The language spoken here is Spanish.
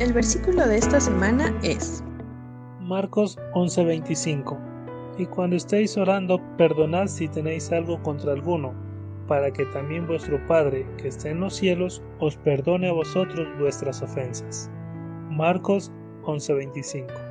El versículo de esta semana es Marcos 11:25. Y cuando estéis orando, perdonad si tenéis algo contra alguno, para que también vuestro Padre, que está en los cielos, os perdone a vosotros vuestras ofensas. Marcos 11:25.